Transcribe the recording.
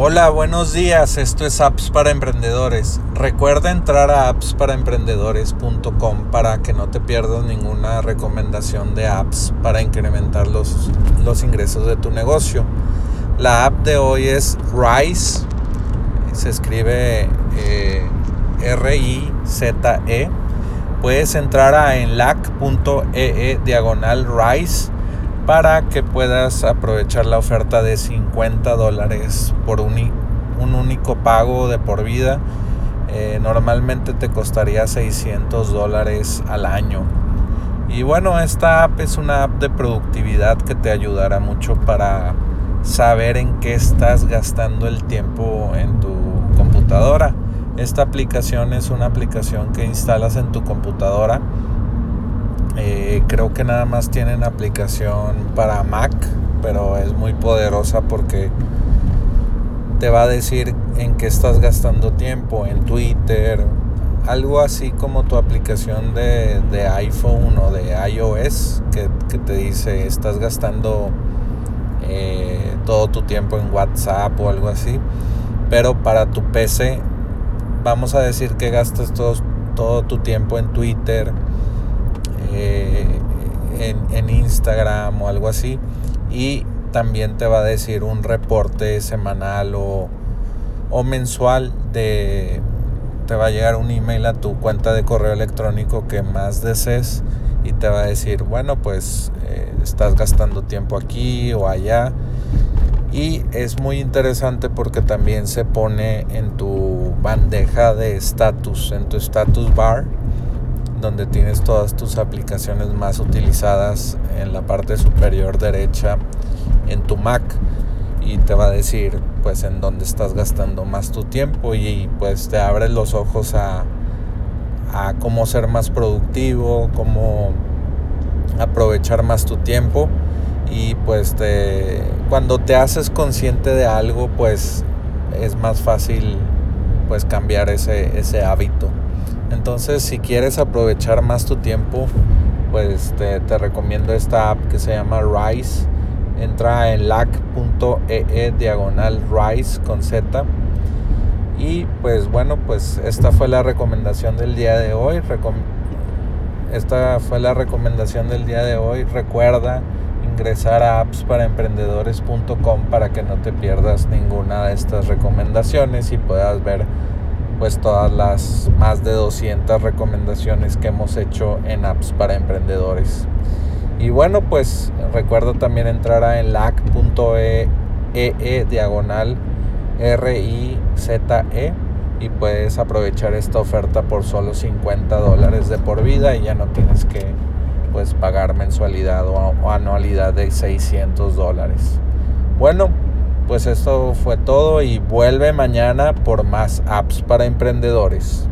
Hola, buenos días. Esto es Apps para Emprendedores. Recuerda entrar a appsparaemprendedores.com para que no te pierdas ninguna recomendación de apps para incrementar los, los ingresos de tu negocio. La app de hoy es Rise. Se escribe eh, R-I-Z-E. Puedes entrar a enlac.ee e diagonal Rise para que puedas aprovechar la oferta de 50 dólares por un, un, único pago de por vida. Eh, normalmente te costaría 600 dólares al año. Y bueno, esta app es una app de productividad que te ayudará mucho para saber en qué estás gastando el tiempo en tu computadora. Esta aplicación es una aplicación que instalas en tu computadora eh, creo que nada más tienen aplicación para Mac, pero es muy poderosa porque te va a decir en qué estás gastando tiempo, en Twitter, algo así como tu aplicación de, iPhone o de iOS, que, te dice estás gastando eh, todo tu tiempo en WhatsApp o algo así, pero para tu PC vamos a decir que gastas todo, todo tu tiempo en Twitter, eh, en, Instagram o algo así. Y también te va a decir un reporte semanal o, mensual de... Te va a llegar un email a tu cuenta de correo electrónico que más desees y te va a decir, bueno, pues eh, estás gastando tiempo aquí o allá. Y es muy interesante porque también se pone en tu bandeja de status, en tu status bar donde tienes todas tus aplicaciones más utilizadas en la parte superior derecha en tu Mac y te va a decir pues en dónde estás gastando más tu tiempo y pues te abre los ojos a, a cómo ser más productivo, cómo aprovechar más tu tiempo y pues te, cuando te haces consciente de algo pues es más fácil pues cambiar ese, ese hábito. Entonces, si quieres aprovechar más tu tiempo, pues te, recomiendo esta app que se llama Rise. Entra en lac.ee e diagonal Rise con Z. Y pues bueno, pues esta fue la recomendación del día de hoy. esta fue la recomendación del día de hoy. Recuerda ingresar a appsparaemprendedores.com para que no te pierdas ninguna de estas recomendaciones y puedas ver pues todas las más de 200 recomendaciones que hemos hecho en apps para emprendedores. Y bueno, pues recuerda también entrar a enlac.ee e diagonal R-I-Z-E y puedes aprovechar esta oferta por solo 50 dólares de por vida y ya no tienes que pues pagar mensualidad o anualidad de 600 dólares. Bueno, pues esto fue todo y vuelve mañana por más apps para emprendedores.